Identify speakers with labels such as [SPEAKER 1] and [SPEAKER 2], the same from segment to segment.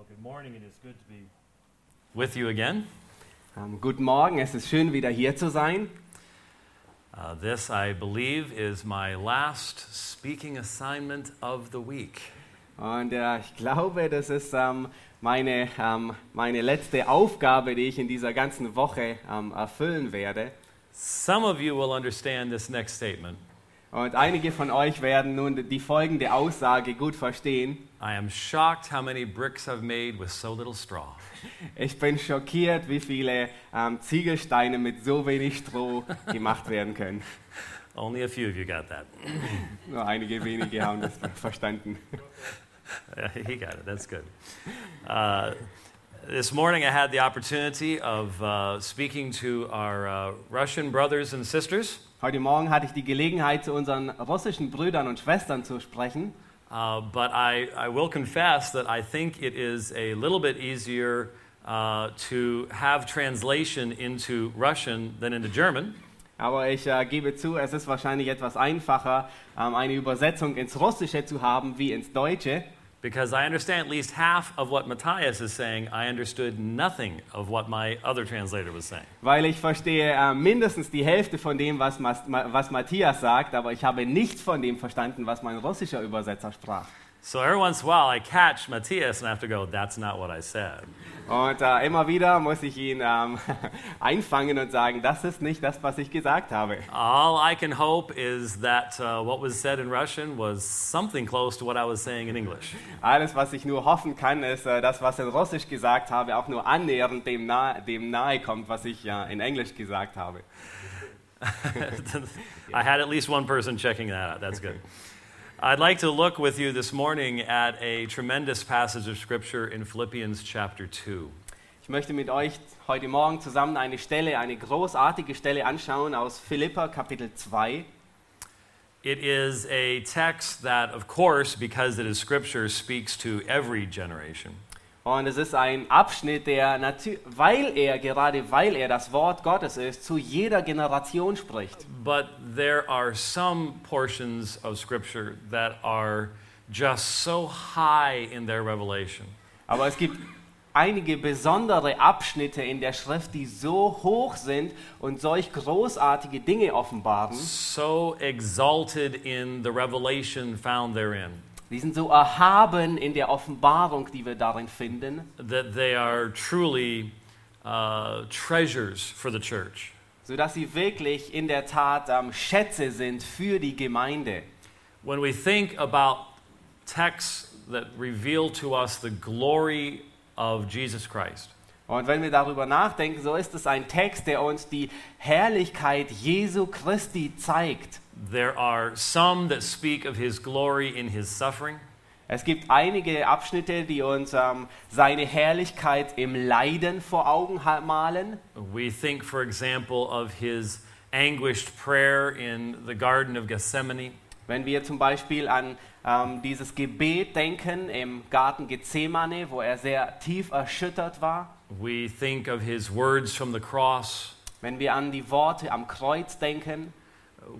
[SPEAKER 1] Well, good morning. It is good to be with you again.
[SPEAKER 2] Ähm, guten Morgen, es ist schön, wieder hier zu sein.
[SPEAKER 1] Uh, this, I believe, is my last speaking assignment of the week.
[SPEAKER 2] Und äh, ich glaube, das ist ähm, meine, ähm, meine letzte Aufgabe, die ich in dieser ganzen Woche erfüllen werde.
[SPEAKER 1] Some of you will understand this next statement.
[SPEAKER 2] Und einige von euch werden nun die folgende Aussage gut verstehen.
[SPEAKER 1] I am shocked how many bricks I've made with so little straw.
[SPEAKER 2] Ich bin schockiert, wie viele ähm, Ziegelsteine mit so wenig Stroh gemacht werden können.
[SPEAKER 1] Only a few of you got that.
[SPEAKER 2] Nur einige wenige haben das verstanden.
[SPEAKER 1] he got it. That's good. Uh, this morning, I had the opportunity of uh, speaking to our uh, Russian brothers and sisters.
[SPEAKER 2] Heute Morgen hatte ich die Gelegenheit, zu unseren russischen Brüdern und Schwestern zu sprechen.
[SPEAKER 1] Uh, but I, I will confess that I think it is a little bit easier uh, to have translation into Russian than into German.
[SPEAKER 2] Aber ich äh, gebe zu, es ist wahrscheinlich etwas einfacher, ähm, eine Übersetzung ins Russische zu haben wie ins Deutsche.
[SPEAKER 1] Because I understand at least half of what Matthias is saying, I understood nothing of what my other translator was saying.
[SPEAKER 2] Weil ich verstehe äh, mindestens die Hälfte von dem, was, Mas was Matthias sagt, aber ich habe nichts von dem verstanden, was mein russischer Übersetzer sprach.
[SPEAKER 1] So every once in a while I catch Matthias and I have to go, that's not what I said.
[SPEAKER 2] Und äh, immer wieder muss ich ihn ähm, einfangen und sagen, das ist nicht das, was ich gesagt habe.
[SPEAKER 1] All I can hope is that uh, what was said in Russian was something close to what I was saying in English.
[SPEAKER 2] Alles, was ich nur hoffen kann, ist, äh, das, was in Russisch gesagt habe, auch nur annähernd dem, nahe, dem nahe kommt, was ich äh, in Englisch gesagt habe.
[SPEAKER 1] I had at least one person checking that out. That's good. I'd like to look with you this morning at a tremendous passage of Scripture in Philippians chapter 2.
[SPEAKER 2] Ich möchte mit euch heute Morgen zusammen eine Stelle, eine großartige Stelle anschauen aus Philippa Kapitel 2.
[SPEAKER 1] It is a text that, of course, because it is Scripture, speaks to every generation.
[SPEAKER 2] Und es ist ein Abschnitt, der, weil er, gerade weil er das Wort Gottes ist, zu jeder Generation spricht.
[SPEAKER 1] But there are some portions of Scripture that are just so high in their revelation.
[SPEAKER 2] Aber es gibt einige besondere Abschnitte in der Schrift, die so hoch sind und solch großartige Dinge offenbaren.
[SPEAKER 1] So exalted in the revelation found therein.
[SPEAKER 2] Die sind so erhaben in der Offenbarung, die wir darin finden.
[SPEAKER 1] That they are truly uh, treasures for the church.
[SPEAKER 2] So dass sie wirklich in der Tat ähm, Schätze sind für die Gemeinde.
[SPEAKER 1] When we think about texts that reveal to us the glory of Jesus Christ.
[SPEAKER 2] Und wenn wir darüber nachdenken, so ist es ein Text, der uns die Herrlichkeit Jesu Christi zeigt.
[SPEAKER 1] There are some that speak of his glory in his suffering.
[SPEAKER 2] Es gibt einige Abschnitte, die uns ähm, seine Herrlichkeit im Leiden vor Augen malen.
[SPEAKER 1] We think, for example, of his anguished prayer in the Garden of Gethsemane.
[SPEAKER 2] Wenn wir zum Beispiel an ähm, dieses Gebet denken im Garten Gethsemane, wo er sehr tief erschüttert war.
[SPEAKER 1] We think of his words from the cross.
[SPEAKER 2] Wenn wir an die Worte am Kreuz denken.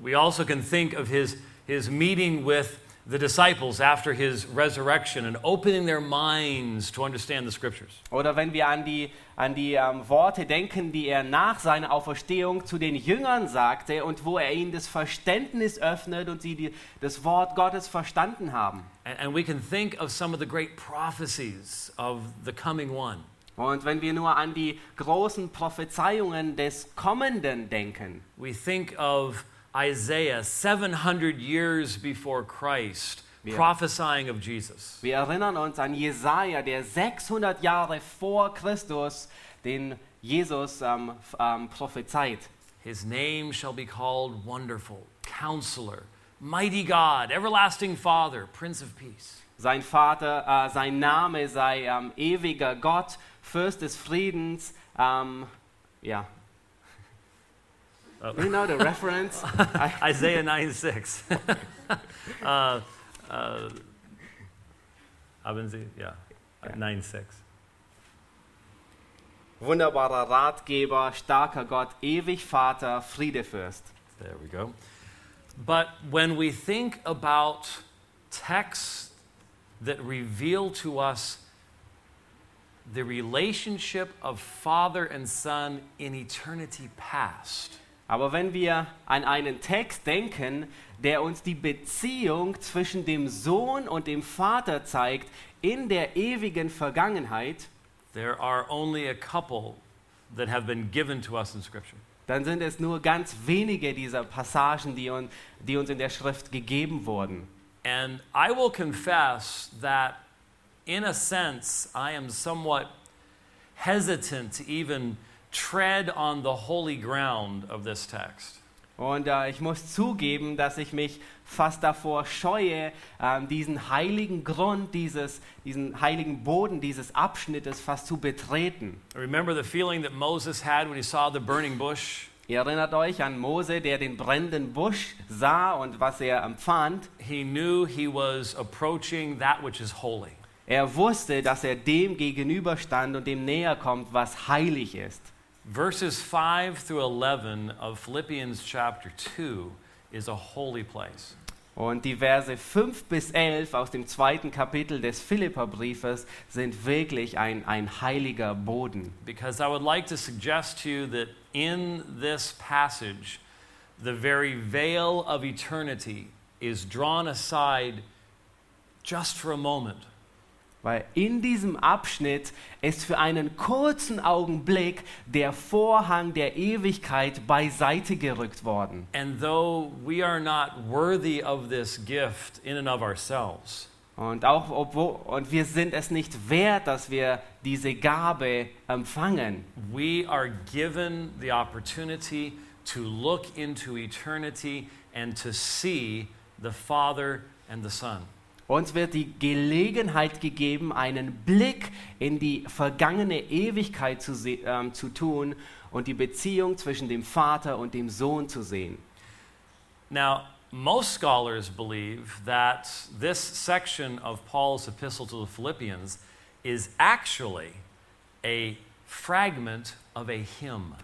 [SPEAKER 1] We also can think of his, his meeting with the disciples after his resurrection and opening their minds to understand the scriptures.
[SPEAKER 2] Oder wenn wir an die, an die ähm, Worte denken, die er nach seiner Auferstehung zu den Jüngern sagte und wo er ihnen das Verständnis öffnet und sie die, das Wort Gottes verstanden haben.
[SPEAKER 1] And, and we can think of some of the great prophecies of the coming one.
[SPEAKER 2] Und wenn wir nur an die großen Prophezeiungen des Kommenden denken.
[SPEAKER 1] We think of Isaiah 700 years before Christ
[SPEAKER 2] Wir-
[SPEAKER 1] prophesying of Jesus.
[SPEAKER 2] Wir erinnern uns an Jesaja, der 600 Jahre vor Christus den Jesus ähm, ähm, prophezeit.
[SPEAKER 1] His name shall be called Wonderful, Counselor, Mighty God, Everlasting Father, Prince of Peace.
[SPEAKER 2] Sein Vater, äh, sein Name sei ähm, ewiger Gott, Fürst des Friedens. Ähm, ja. Do you know the reference?
[SPEAKER 1] Isaiah 9 6. uh, uh, haben Sie? Yeah.
[SPEAKER 2] Ja.
[SPEAKER 1] 9 6.
[SPEAKER 2] Wunderbarer Ratgeber, starker Gott, ewig Vater, Friedefürst.
[SPEAKER 1] There we go. But when we think about texts that reveal to us the relationship of father and son in eternity past.
[SPEAKER 2] Aber wenn wir an einen Text denken, der uns die Beziehung zwischen dem Sohn und dem Vater zeigt in der ewigen Vergangenheit,
[SPEAKER 1] There are only a couple that have been given to us in Scripture.
[SPEAKER 2] dann sind es nur ganz wenige dieser Passagen, die, un, die uns in der Schrift gegeben wurden.
[SPEAKER 1] And I will confess that, in a sense, I am somewhat hesitant to even tread on the holy ground of this text.
[SPEAKER 2] Und äh, ich muss zugeben, dass ich mich fast davor scheue, ähm, diesen heiligen Grund, dieses, diesen heiligen Boden dieses Abschnittes fast zu betreten.
[SPEAKER 1] Remember the feeling that Moses had when he saw the burning bush?
[SPEAKER 2] Ihr erinnert euch an Mose, der den brennenden Busch sah und was er empfand.
[SPEAKER 1] He knew he was approaching that which is holy.
[SPEAKER 2] Er wusste, dass er dem gegenüberstand und dem näher kommt, was heilig ist.
[SPEAKER 1] Verses 5 through 11 of Philippians chapter 2 is a holy place.
[SPEAKER 2] Und die Verse 5 bis 11 aus dem zweiten Kapitel des Philipperbriefes sind wirklich ein, ein heiliger Boden.
[SPEAKER 1] Because I would like to suggest to you that in this passage, the very veil of eternity is drawn aside just for a moment.
[SPEAKER 2] Weil in diesem Abschnitt ist für einen kurzen Augenblick der Vorhang der Ewigkeit beiseite gerückt worden.
[SPEAKER 1] And though we are not worthy of this gift in and of ourselves,
[SPEAKER 2] Und auch obwohl, und wir sind es nicht wert, dass wir diese Gabe empfangen.
[SPEAKER 1] we are given the opportunity to look into eternity and to see the Father and the Son.
[SPEAKER 2] Uns wird die Gelegenheit gegeben, einen Blick in die vergangene Ewigkeit zu, ähm, zu tun und die Beziehung zwischen dem Vater und dem Sohn zu sehen.
[SPEAKER 1] Now, most scholars believe that this section of Paul's epistle to the Philippians is actually a fragment of a hymn.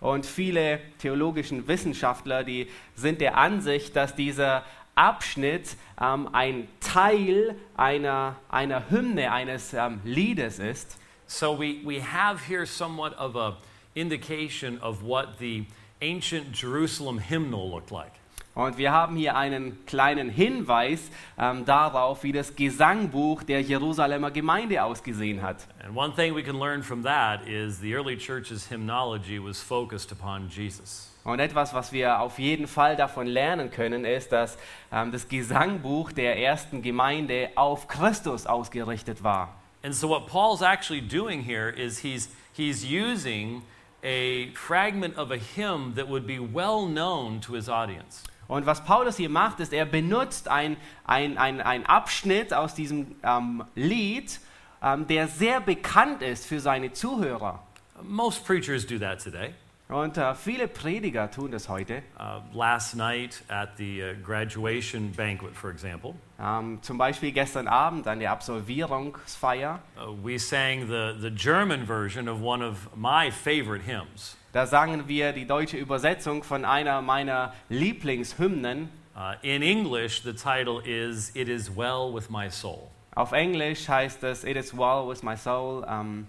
[SPEAKER 2] Und viele theologischen Wissenschaftler, die sind der Ansicht, dass dieser Abschnitt ähm, ein Teil einer, einer Hymne, eines ähm, Liedes ist.
[SPEAKER 1] So we, we have here somewhat of a indication of what the ancient Jerusalem hymnal looked like.
[SPEAKER 2] Und wir haben hier einen kleinen Hinweis ähm, darauf, wie das Gesangbuch der Jerusalemer Gemeinde ausgesehen hat.
[SPEAKER 1] And one thing we can learn from that is the early church's hymnology was focused upon Jesus.
[SPEAKER 2] Und etwas, was wir auf jeden Fall davon lernen können, ist, dass ähm, das Gesangbuch der ersten Gemeinde auf Christus ausgerichtet war.
[SPEAKER 1] And so what Paul's actually doing here is he's, he's using a fragment of a hymn that would be well known to his audience.
[SPEAKER 2] Und was Paulus hier macht, ist, er benutzt ein, ein, ein, ein Abschnitt aus diesem ähm, Lied, ähm, der sehr bekannt ist für seine Zuhörer.
[SPEAKER 1] Most preachers do that today.
[SPEAKER 2] Und äh, viele Prediger tun das heute.
[SPEAKER 1] Uh, last night at the uh, graduation banquet, for example,
[SPEAKER 2] Ähm, zum Beispiel gestern Abend an der Absolvierungsfeier.
[SPEAKER 1] uh, we sang the, the German version of one of my favorite hymns.
[SPEAKER 2] Da sangen wir die deutsche Übersetzung von einer meiner Lieblingshymnen.
[SPEAKER 1] Uh, in English, the title is It Is Well With My Soul.
[SPEAKER 2] Auf Englisch heißt es It is well with my soul. Ähm,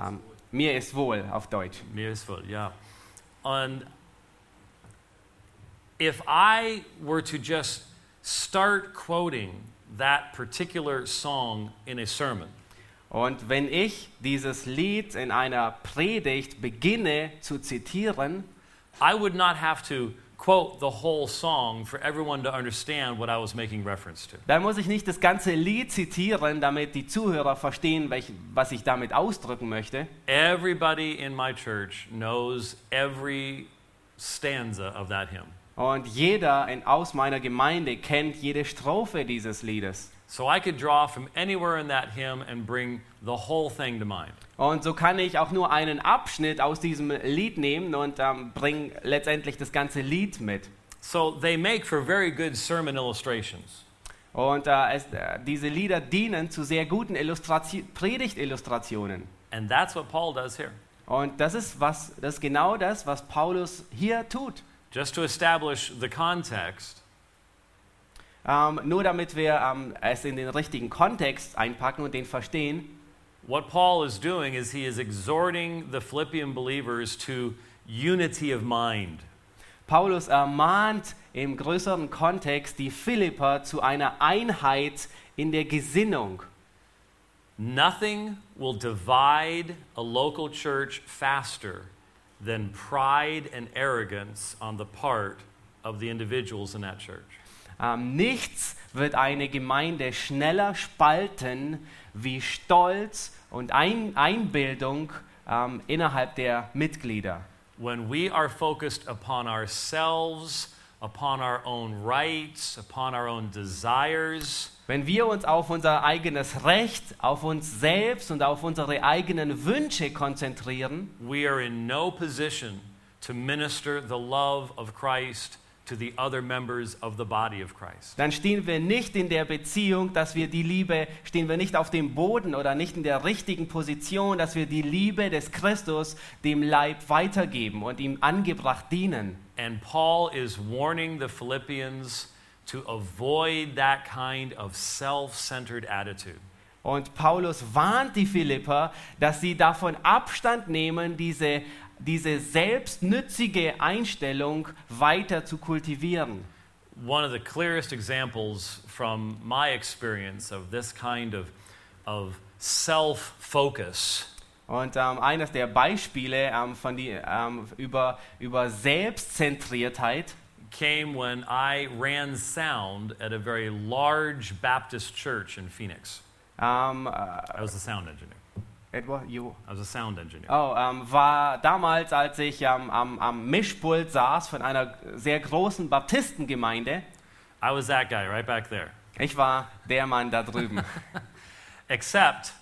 [SPEAKER 2] ähm, mir ist wohl auf Deutsch.
[SPEAKER 1] Mir ist wohl, ja. And if I were to just start quoting that particular song in a sermon,
[SPEAKER 2] Und wenn ich dieses Lied in einer Predigt beginne zu zitieren,
[SPEAKER 1] I would not have to quote the whole song for everyone to understand what I was making reference to.
[SPEAKER 2] dann muss ich nicht das ganze Lied zitieren, damit die Zuhörer verstehen, welch, was ich damit ausdrücken möchte.
[SPEAKER 1] Everybody in my church knows every stanza of that hymn.
[SPEAKER 2] Und jeder in, aus meiner Gemeinde kennt jede Strophe dieses Liedes.
[SPEAKER 1] So I could draw from anywhere in that hymn and bring the whole thing to mind.
[SPEAKER 2] Und so kann ich auch nur einen Abschnitt aus diesem Lied nehmen und ähm, bringe letztendlich das ganze Lied mit.
[SPEAKER 1] So they make for very good sermon illustrations.
[SPEAKER 2] Und äh, es, äh, diese Lieder dienen zu sehr guten Illustratio Predigtillustrationen.
[SPEAKER 1] And that's what Paul does here.
[SPEAKER 2] Und das ist, was, das ist genau das, was Paulus hier tut.
[SPEAKER 1] Just to establish the context,
[SPEAKER 2] Ähm, nur damit wir ähm, es in den richtigen Kontext einpacken und den verstehen.
[SPEAKER 1] What Paul is doing is he is exhorting the Philippian believers to unity of mind.
[SPEAKER 2] Paulus ermahnt im größeren Kontext die Philipper zu einer Einheit in der Gesinnung.
[SPEAKER 1] Nothing will divide a local church faster than pride and arrogance on the part of the individuals in that church.
[SPEAKER 2] Ähm, nichts wird eine Gemeinde schneller spalten wie Stolz und Ein Einbildung ähm, innerhalb der Mitglieder.
[SPEAKER 1] When we are focused upon ourselves, upon our own rights, upon our own desires,
[SPEAKER 2] Wenn wir uns auf unser eigenes Recht, auf uns selbst und auf unsere eigenen Wünsche konzentrieren,
[SPEAKER 1] we are in no position to minister the love of Christ to the other members of the body of Christ.
[SPEAKER 2] dann stehen wir nicht in der Beziehung, dass wir die Liebe, stehen wir nicht auf dem Boden oder nicht in der richtigen Position, dass wir die Liebe des Christus dem Leib weitergeben und ihm angebracht dienen.
[SPEAKER 1] And Paul is warning the Philippians to avoid that kind of self centered attitude.
[SPEAKER 2] Und Paulus warnt die Philipper, dass sie davon Abstand nehmen, diese, diese selbstnützige Einstellung weiter zu kultivieren.
[SPEAKER 1] One of the clearest examples from my experience of this kind of, of self focus
[SPEAKER 2] Und ähm, eines der Beispiele ähm, von die, ähm, über, über Selbstzentriertheit
[SPEAKER 1] came when I ran sound at a very large Baptist church in Phoenix.
[SPEAKER 2] ähm, äh,
[SPEAKER 1] I was a sound engineer.
[SPEAKER 2] Edward, you,
[SPEAKER 1] I was a sound engineer.
[SPEAKER 2] oh, ähm, war damals, als ich ähm, am, am Mischpult saß von einer sehr großen Baptistengemeinde.
[SPEAKER 1] I was that guy right back there.
[SPEAKER 2] Ich war der Mann da drüben.
[SPEAKER 1] Except,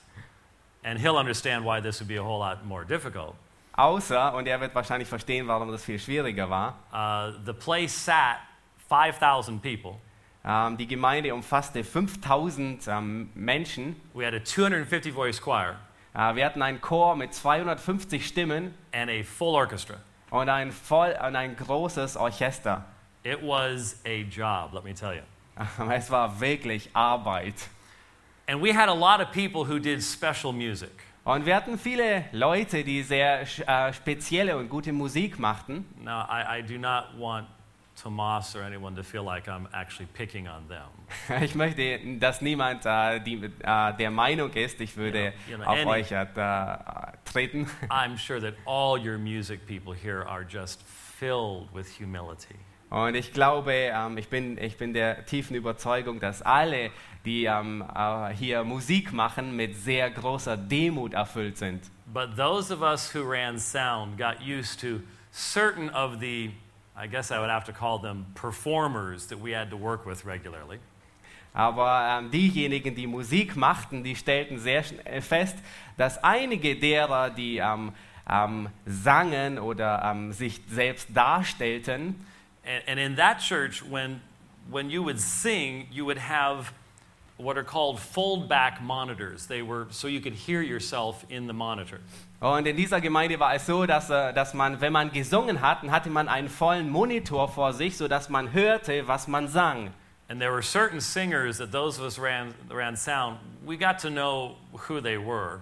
[SPEAKER 1] and he'll understand why this would be a whole lot more difficult.
[SPEAKER 2] Außer, und er wird wahrscheinlich verstehen, warum das viel schwieriger war,
[SPEAKER 1] Uh, the place sat 5,000 people.
[SPEAKER 2] ähm, die Gemeinde umfasste 5000 ähm, Menschen.
[SPEAKER 1] We had a 250 voice choir
[SPEAKER 2] Äh, wir hatten einen Chor mit 250 Stimmen
[SPEAKER 1] and a full orchestra.
[SPEAKER 2] und ein, voll, und ein großes Orchester.
[SPEAKER 1] It was a job, let me tell you.
[SPEAKER 2] Es war wirklich Arbeit.
[SPEAKER 1] And we had a lot of people who did special music.
[SPEAKER 2] Und wir hatten viele Leute, die sehr äh, spezielle und gute Musik machten.
[SPEAKER 1] Now, I, I do not want Tomas or anyone to feel like I'm actually picking on them.
[SPEAKER 2] Ich möchte, dass niemand äh, die, äh, der Meinung ist, ich würde
[SPEAKER 1] Ja, ja,
[SPEAKER 2] auf
[SPEAKER 1] any-
[SPEAKER 2] euch äh, treten.
[SPEAKER 1] I'm sure that all your music people here are just filled with humility.
[SPEAKER 2] Und ich glaube, ähm, ich, bin, ich bin der tiefen Überzeugung, dass alle, die ähm, äh, hier Musik machen, mit sehr großer Demut erfüllt sind.
[SPEAKER 1] But those of us who ran sound got used to certain of the, I guess I would have to call them performers that we had to work with regularly.
[SPEAKER 2] Aber ähm, diejenigen, die Musik machten, die stellten sehr fest, dass einige derer, die ähm, ähm, sangen oder ähm, sich selbst darstellten,
[SPEAKER 1] And, and in that church, when, when you would sing, you would have what are called fold back monitors. They were so you could hear yourself in the monitor.
[SPEAKER 2] Und in dieser Gemeinde war es so, dass, äh, dass man, wenn man gesungen hat, dann hatte man einen vollen Monitor vor sich, sodass man hörte, was man sang.
[SPEAKER 1] And there were certain singers that those of us ran, ran sound, we got to know who they were.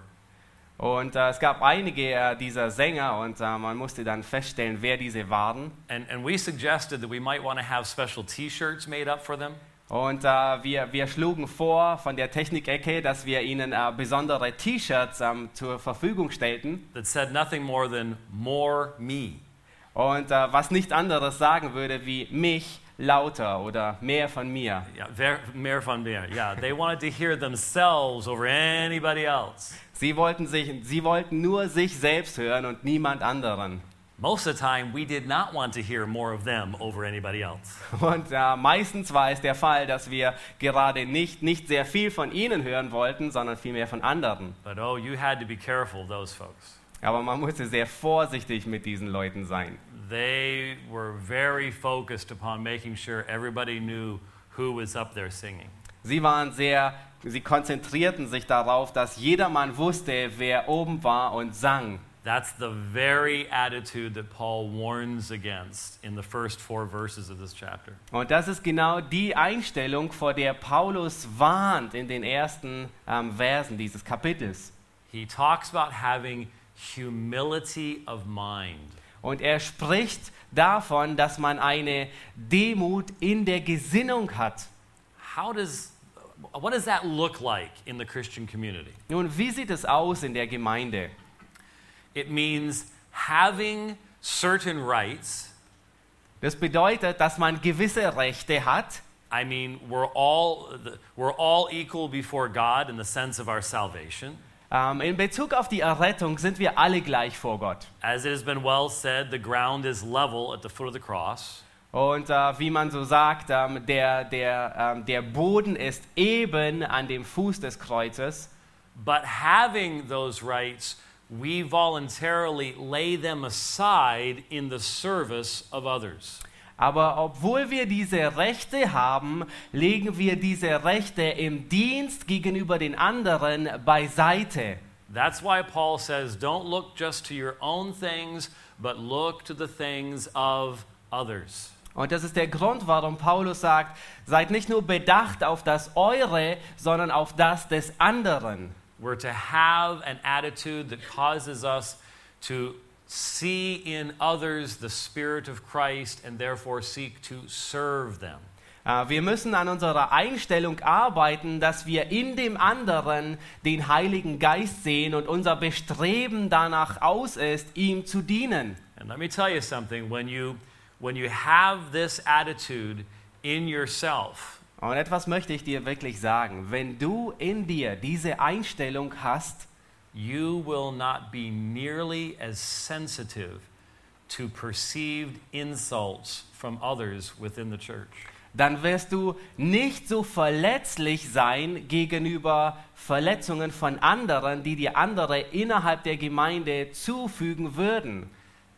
[SPEAKER 2] Und äh, es gab einige äh, dieser Sänger und äh, man musste dann feststellen, wer diese waren.
[SPEAKER 1] And, and we suggested that we might want to have special t shirts made up for them.
[SPEAKER 2] Und äh, wir, wir schlugen vor von der Technikecke, dass wir ihnen äh, besondere T-Shirts ähm, zur Verfügung stellten.
[SPEAKER 1] that said nothing more than more me.
[SPEAKER 2] Und äh, was nicht anderes sagen würde wie mich lauter oder mehr von mir.
[SPEAKER 1] Yeah, mehr von mir. Yeah, they wanted to hear themselves over anybody else.
[SPEAKER 2] Sie wollten, sich, sie wollten nur sich selbst hören und niemand anderen.
[SPEAKER 1] Most of the time, we did not want to hear more of them over anybody else.
[SPEAKER 2] Und äh, meistens war es der Fall, dass wir gerade nicht, nicht sehr viel von ihnen hören wollten, sondern vielmehr von anderen.
[SPEAKER 1] But oh, you had to be careful of those folks.
[SPEAKER 2] Aber man musste sehr vorsichtig mit diesen Leuten sein.
[SPEAKER 1] They were very focused upon making sure everybody knew who was up there singing.
[SPEAKER 2] Sie waren sehr, sie konzentrierten sich darauf, dass jedermann wusste, wer oben war und sang.
[SPEAKER 1] That's the very attitude that Paul warns against in the first four verses of this chapter.
[SPEAKER 2] Und das ist genau die Einstellung, vor der Paulus warnt in den ersten ähm, Versen dieses Kapitels.
[SPEAKER 1] he talks about having humility of mind.
[SPEAKER 2] Und er spricht davon, dass man eine Demut in der Gesinnung hat.
[SPEAKER 1] How does what does that look like in the Christian community?
[SPEAKER 2] Nun, wie sieht es aus in der Gemeinde?
[SPEAKER 1] It means having certain rights.
[SPEAKER 2] Das bedeutet, dass man gewisse Rechte hat.
[SPEAKER 1] I mean, we're all we're all equal before God in the sense of our salvation.
[SPEAKER 2] Ähm, in Bezug auf die Errettung sind wir alle gleich vor Gott.
[SPEAKER 1] As it has been well said, the ground is level at the foot of the cross.
[SPEAKER 2] Und äh, wie man so sagt, ähm, der, der, ähm, der Boden ist eben an dem Fuß des Kreuzes.
[SPEAKER 1] But having those rights, we voluntarily lay them aside in the service of others.
[SPEAKER 2] Aber obwohl wir diese Rechte haben, legen wir diese Rechte im Dienst gegenüber den anderen beiseite.
[SPEAKER 1] That's why Paul says, don't look just to your own things, but look to the things of others.
[SPEAKER 2] Und das ist der Grund, warum Paulus sagt, seid nicht nur bedacht auf das Eure, sondern auf das des anderen.
[SPEAKER 1] We're to have an attitude that causes us to see in others the Spirit of Christ and therefore seek to serve them.
[SPEAKER 2] Äh, Wir müssen an unserer Einstellung arbeiten, dass wir in dem anderen den Heiligen Geist sehen und unser Bestreben danach aus ist, ihm zu dienen.
[SPEAKER 1] And let me tell you something when you, when you have this attitude in yourself,
[SPEAKER 2] Und etwas möchte ich dir wirklich sagen. Wenn du in dir diese Einstellung hast,
[SPEAKER 1] you will not be nearly as sensitive to perceived insults from others within the church.
[SPEAKER 2] dann wirst du nicht so verletzlich sein gegenüber Verletzungen von anderen, die dir andere innerhalb der Gemeinde zufügen würden.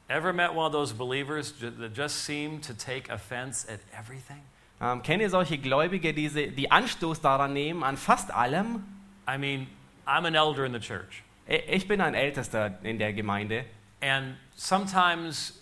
[SPEAKER 1] Ever met one of those believers that just seem to take offense at everything?
[SPEAKER 2] Ähm, kennt ihr solche Gläubige, die, sie- die Anstoß daran nehmen, an fast allem?
[SPEAKER 1] I mean, I'm an elder in the church,
[SPEAKER 2] Ich bin ein Ältester in der Gemeinde
[SPEAKER 1] and sometimes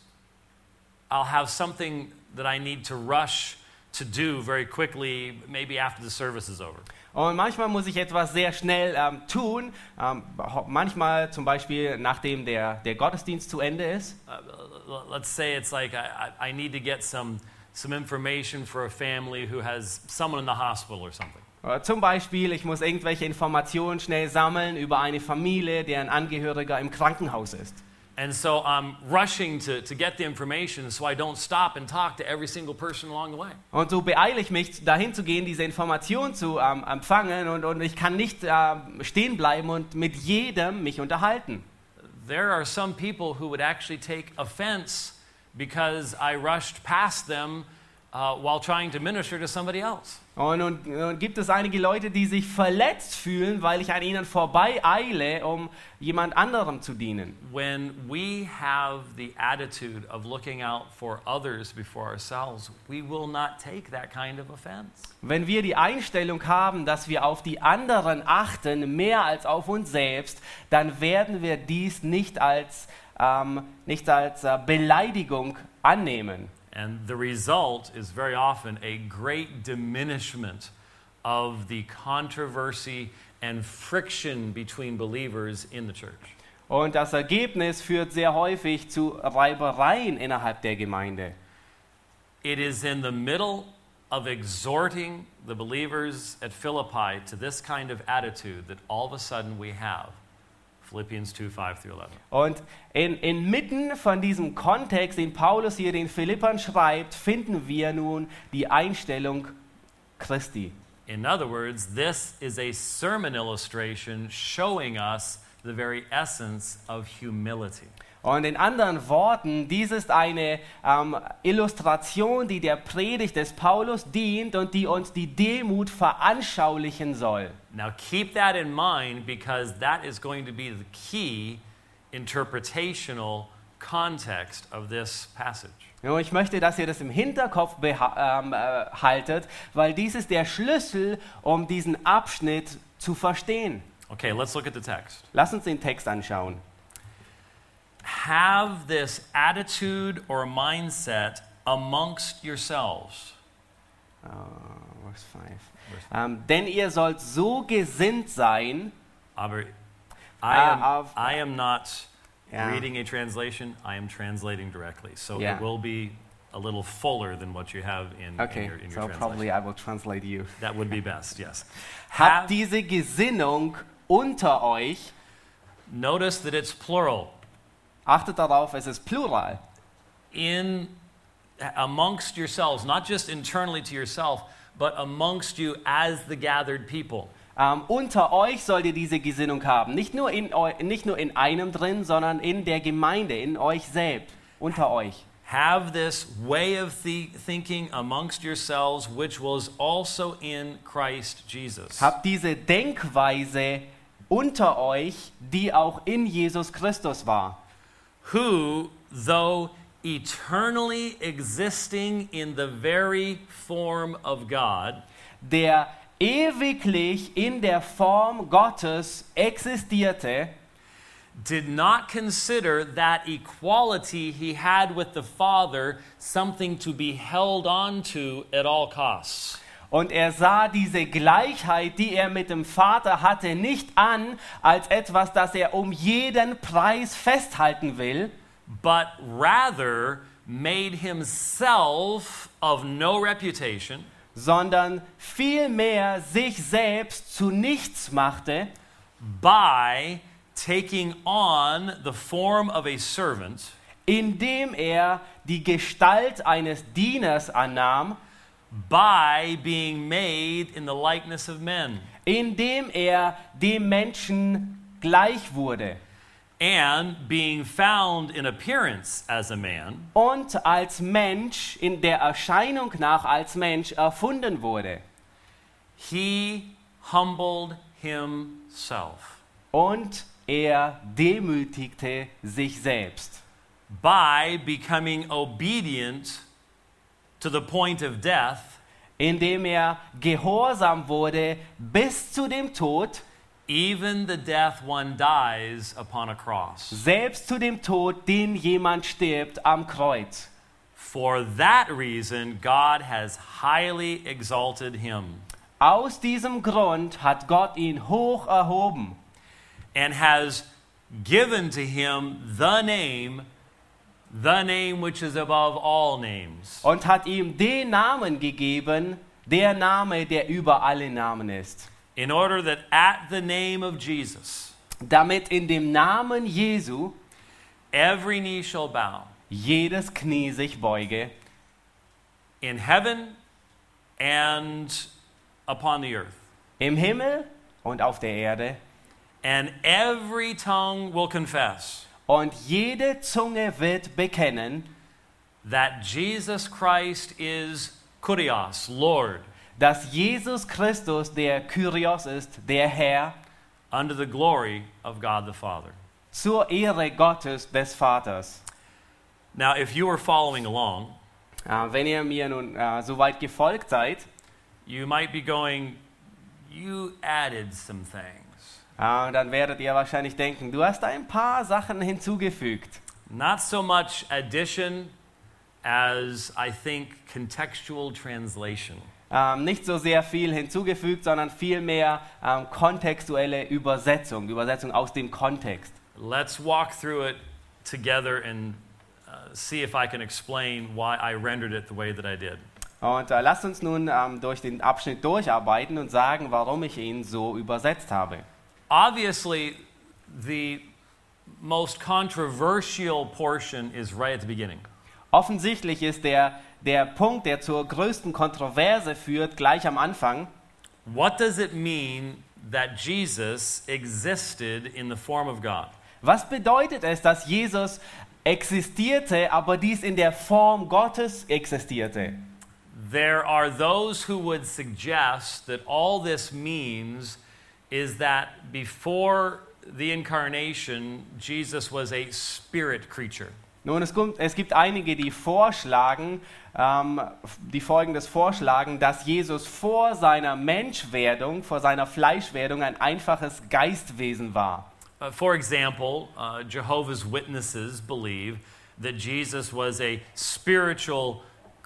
[SPEAKER 1] I'll have something that I need to rush to do very quickly, maybe after the service is over.
[SPEAKER 2] und manchmal muss ich etwas sehr schnell ähm, tun. Ähm, manchmal zum Beispiel, nachdem der, der Gottesdienst zu Ende ist.
[SPEAKER 1] Uh, let's say it's like I I need to get some, some information for a family who has someone in the hospital or something.
[SPEAKER 2] Äh, Zum Beispiel, ich muss irgendwelche Informationen schnell sammeln über eine Familie, deren Angehöriger im Krankenhaus ist.
[SPEAKER 1] And so I'm rushing to, to get the information so I don't stop and talk to every single person along the way.
[SPEAKER 2] Und so beeile ich mich, dahin zu gehen, diese Information zu ähm, empfangen und, und ich kann nicht ähm, stehen bleiben und mit jedem mich unterhalten.
[SPEAKER 1] There are some people who would actually take offense because I rushed past them uh, while trying to minister to somebody else.
[SPEAKER 2] Und nun, nun gibt es einige Leute, die sich verletzt fühlen, weil ich an ihnen vorbei eile, um jemand anderem zu dienen.
[SPEAKER 1] When we have the attitude of looking out for others before ourselves, we will not take that kind of offense.
[SPEAKER 2] Wenn wir die Einstellung haben, dass wir auf die anderen achten, mehr als auf uns selbst, dann werden wir dies nicht als, ähm, nicht als äh, Beleidigung annehmen.
[SPEAKER 1] And the result is very often a great diminishment of the controversy and friction between believers in the church.
[SPEAKER 2] Und das Ergebnis führt sehr häufig zu Reibereien innerhalb der Gemeinde.
[SPEAKER 1] It is in the middle of exhorting the believers at Philippi to this kind of attitude that all of a sudden we have Philippians 2 5 through 11.
[SPEAKER 2] Und in, inmitten von diesem Kontext, den Paulus hier den Philippern schreibt, finden wir nun die Einstellung Christi.
[SPEAKER 1] In other words, this is a sermon illustration showing us the very essence of humility.
[SPEAKER 2] Und in anderen Worten, dies ist eine ähm, Illustration, die der Predigt des Paulus dient und die uns die Demut veranschaulichen soll.
[SPEAKER 1] Now, keep that in mind because that is going to be the key interpretational context of this passage.
[SPEAKER 2] Und ich möchte, dass ihr das im Hinterkopf beha- ähm, äh, weil dies ist der Schlüssel, um diesen Abschnitt zu verstehen.
[SPEAKER 1] Okay, let's look at the text.
[SPEAKER 2] Lass uns den Text anschauen.
[SPEAKER 1] Have this attitude or mindset amongst yourselves.
[SPEAKER 2] Uh, verse five. Ähm, denn ihr sollt so gesinnt sein,
[SPEAKER 1] Aber I
[SPEAKER 2] Ah,
[SPEAKER 1] am,
[SPEAKER 2] auf-
[SPEAKER 1] I am not
[SPEAKER 2] Yeah.
[SPEAKER 1] reading a translation, I am translating directly. So
[SPEAKER 2] Yeah.
[SPEAKER 1] it will be a little fuller than what you have in, in
[SPEAKER 2] Okay,
[SPEAKER 1] your, in your
[SPEAKER 2] so
[SPEAKER 1] translation.
[SPEAKER 2] probably I will translate you.
[SPEAKER 1] That would be best, yes.
[SPEAKER 2] Habt
[SPEAKER 1] Have-
[SPEAKER 2] diese Gesinnung unter euch.
[SPEAKER 1] Notice that it's plural.
[SPEAKER 2] Achtet darauf, es ist Plural.
[SPEAKER 1] In amongst yourselves, not just internally to yourself, but amongst you as the gathered people.
[SPEAKER 2] Ähm, unter euch sollt ihr diese Gesinnung haben. Nicht nur, in nicht nur in einem drin, sondern in der Gemeinde, in euch selbst, unter euch.
[SPEAKER 1] Have this way of thi- thinking amongst yourselves, which was also in Christ Jesus.
[SPEAKER 2] Habt diese Denkweise unter euch, die auch in Jesus Christus war.
[SPEAKER 1] Who, though eternally existing in the very form of God,
[SPEAKER 2] der ewiglich in der Form Gottes existierte,
[SPEAKER 1] did not consider that equality he had with the Father something to be held on to at all costs.
[SPEAKER 2] Und er sah diese Gleichheit, die er mit dem Vater hatte, nicht an als etwas, das er um jeden Preis festhalten will,
[SPEAKER 1] but rather made himself of no reputation,
[SPEAKER 2] sondern vielmehr sich selbst zu nichts machte,
[SPEAKER 1] by taking on the form of a servant,
[SPEAKER 2] indem er die Gestalt eines Dieners annahm,
[SPEAKER 1] by being made in the likeness of men,
[SPEAKER 2] indem er dem Menschen gleich wurde.
[SPEAKER 1] and being found in appearance as a man,
[SPEAKER 2] und als Mensch in der Erscheinung nach als Mensch erfunden wurde.
[SPEAKER 1] he humbled himself
[SPEAKER 2] Und er demütigte sich selbst,
[SPEAKER 1] by becoming obedient to the point of death,
[SPEAKER 2] indem er gehorsam wurde bis zu dem Tod,
[SPEAKER 1] even the death one dies upon a cross.
[SPEAKER 2] selbst zu dem Tod, den jemand stirbt am Kreuz.
[SPEAKER 1] For that reason, God has highly exalted him
[SPEAKER 2] Aus diesem Grund hat Gott ihn hoch erhoben
[SPEAKER 1] and has given to him the name, the name which is above all names.
[SPEAKER 2] und hat ihm den Namen gegeben, der Name, der über alle Namen ist.
[SPEAKER 1] in order that at the name of Jesus,
[SPEAKER 2] Damit in dem Namen Jesu
[SPEAKER 1] every knee shall bow
[SPEAKER 2] jedes Knie sich beuge,
[SPEAKER 1] in heaven and upon the earth,
[SPEAKER 2] im Himmel und auf der Erde,
[SPEAKER 1] and every tongue will confess
[SPEAKER 2] und jede Zunge wird bekennen,
[SPEAKER 1] that Jesus Christ is Kurios, Lord,
[SPEAKER 2] dass Jesus Christus der Kyrios ist, der Herr,
[SPEAKER 1] unto the glory of God the Father.
[SPEAKER 2] zur Ehre Gottes des Vaters.
[SPEAKER 1] Now, if you were following along,
[SPEAKER 2] Äh, wenn ihr mir nun äh, soweit gefolgt seid,
[SPEAKER 1] you might be going, You added some things.
[SPEAKER 2] Äh, dann werdet ihr wahrscheinlich denken, du hast ein paar Sachen hinzugefügt.
[SPEAKER 1] Not so much addition as I think contextual translation.
[SPEAKER 2] Ähm, nicht so sehr viel hinzugefügt, sondern vielmehr ähm, kontextuelle Übersetzung, Übersetzung aus dem Kontext.
[SPEAKER 1] Let's walk through it together and uh, see if I can explain why I rendered it the way that I did.
[SPEAKER 2] Und äh, lasst uns nun ähm, durch den Abschnitt durcharbeiten und sagen, warum ich ihn so übersetzt habe.
[SPEAKER 1] Obviously, the most controversial portion is right at the beginning.
[SPEAKER 2] Offensichtlich ist der, der Punkt, der zur größten Kontroverse führt, gleich am Anfang.
[SPEAKER 1] What does it mean that Jesus existed in the form of God?
[SPEAKER 2] Was bedeutet es, dass Jesus existierte, aber dies in der Form Gottes existierte?
[SPEAKER 1] There are those who would suggest that all this means is that before the incarnation, Jesus was a spirit creature.
[SPEAKER 2] Nun, es gibt, es gibt einige, die vorschlagen, ähm, die folgendes vorschlagen, dass Jesus vor seiner Menschwerdung, vor seiner Fleischwerdung ein einfaches Geistwesen war.
[SPEAKER 1] Uh, for example, uh, Jehovah's Witnesses believe that Jesus was a spiritual creature named Michael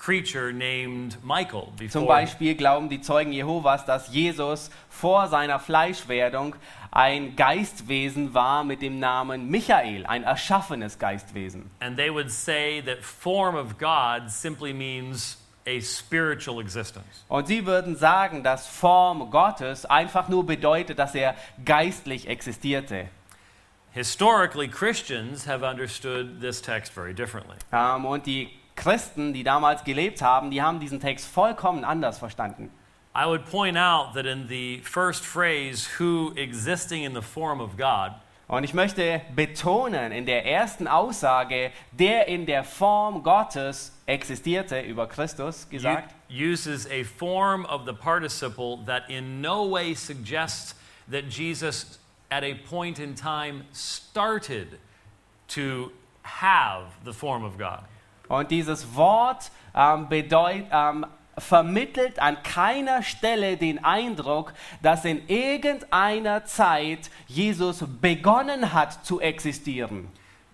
[SPEAKER 2] Zum
[SPEAKER 1] before,
[SPEAKER 2] Beispiel glauben die Zeugen Jehovas, dass Jesus vor seiner Fleischwerdung ein Geistwesen war mit dem Namen Michael, ein erschaffenes Geistwesen.
[SPEAKER 1] And they would say that form of God simply means a spiritual existence.
[SPEAKER 2] Und sie würden sagen, dass Form Gottes einfach nur bedeutet, dass er geistlich existierte.
[SPEAKER 1] Historically, Christians have understood this text very differently.
[SPEAKER 2] Ähm, und die Christen, die damals gelebt haben, die haben diesen Text vollkommen anders verstanden.
[SPEAKER 1] I would point out that in the first phrase, who existing in the form of God,
[SPEAKER 2] Und ich möchte betonen in der ersten Aussage, der in der Form Gottes existierte, über Christus gesagt,
[SPEAKER 1] uses a form of the participle that in no way suggests that Jesus at a point in time started to have the form of God.
[SPEAKER 2] Und dieses Wort ähm, bedeut, ähm, vermittelt an keiner Stelle den Eindruck, dass in irgendeiner Zeit Jesus begonnen hat zu existieren.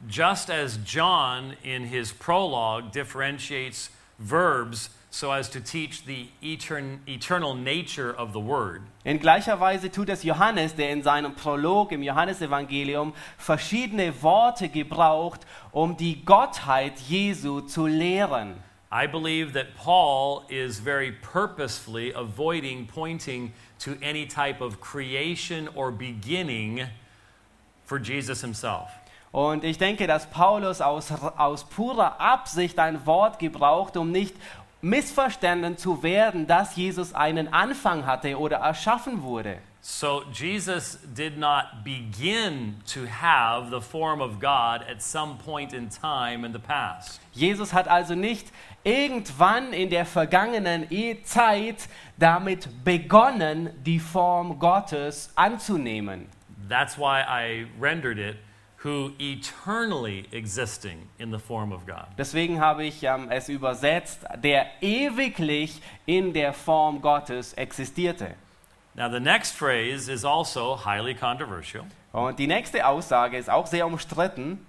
[SPEAKER 1] Just as John in his prologue differentiates verbs so as to teach the etern- eternal nature of the word,
[SPEAKER 2] In gleicher Weise tut es Johannes, der in seinem Prolog im Johannesevangelium verschiedene Worte gebraucht, um die Gottheit Jesu zu lehren.
[SPEAKER 1] I believe that Paul is very purposefully avoiding pointing to any type of creation or beginning for Jesus himself.
[SPEAKER 2] Und ich denke, dass Paulus aus, aus purer Absicht ein Wort gebraucht, um nicht missverstanden zu werden, dass Jesus einen Anfang hatte oder erschaffen wurde.
[SPEAKER 1] So Jesus did not begin to have the form of God at some point in time in the past.
[SPEAKER 2] Jesus hat also nicht irgendwann in der vergangenen Zeit damit begonnen, die Form Gottes anzunehmen.
[SPEAKER 1] That's why I rendered it who eternally existing in the form of God.
[SPEAKER 2] Deswegen habe ich ähm, es übersetzt, der ewiglich in der Form Gottes existierte.
[SPEAKER 1] Now the next phrase is also highly controversial.
[SPEAKER 2] Und die nächste Aussage ist auch sehr umstritten,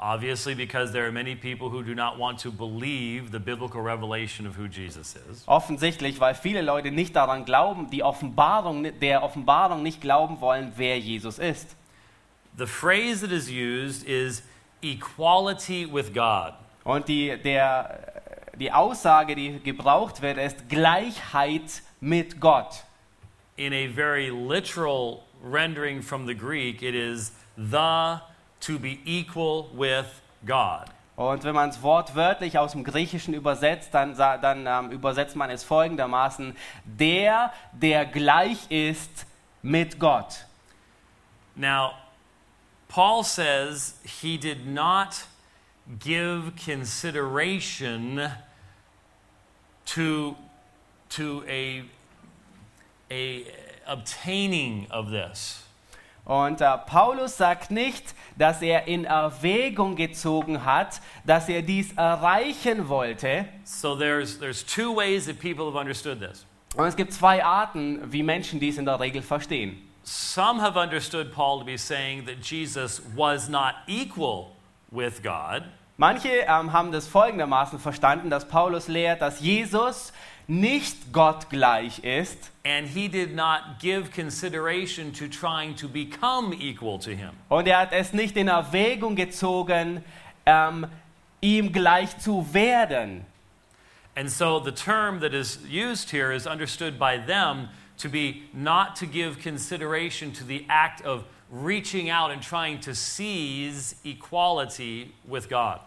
[SPEAKER 1] Obviously, because there are many people who do not want to believe the biblical revelation of who Jesus is.
[SPEAKER 2] offensichtlich, weil viele Leute nicht daran glauben, die Offenbarung, der Offenbarung nicht glauben wollen, wer Jesus ist.
[SPEAKER 1] The phrase that is used is equality with God.
[SPEAKER 2] Und die, der, die Aussage, die gebraucht wird, ist Gleichheit mit Gott.
[SPEAKER 1] In a very literal rendering from the Greek, it is the to be equal with God.
[SPEAKER 2] Und wenn man es wortwörtlich aus dem Griechischen übersetzt, dann, dann ähm, übersetzt man es folgendermaßen, der, der gleich ist mit Gott.
[SPEAKER 1] Now, Paul says he did not give consideration to, to a, a obtaining of this.
[SPEAKER 2] Und äh, Paulus sagt nicht, dass er in Erwägung gezogen hat, dass er dies erreichen wollte.
[SPEAKER 1] So there's, there's two ways that people have understood this.
[SPEAKER 2] Und es gibt zwei Arten, wie Menschen dies in der Regel verstehen.
[SPEAKER 1] Some have understood Paul to be saying that Jesus was not equal with God,
[SPEAKER 2] Manche ähm, haben das folgendermaßen verstanden, dass Paulus lehrt, dass Jesus nicht Gott gleich ist
[SPEAKER 1] and he did not give consideration to trying to become equal to him.
[SPEAKER 2] und er hat es nicht in Erwägung gezogen, ähm, ihm gleich zu werden.
[SPEAKER 1] And so the term that is used here is understood by them to be not to give consideration to the act of reaching out and trying to seize equality with God.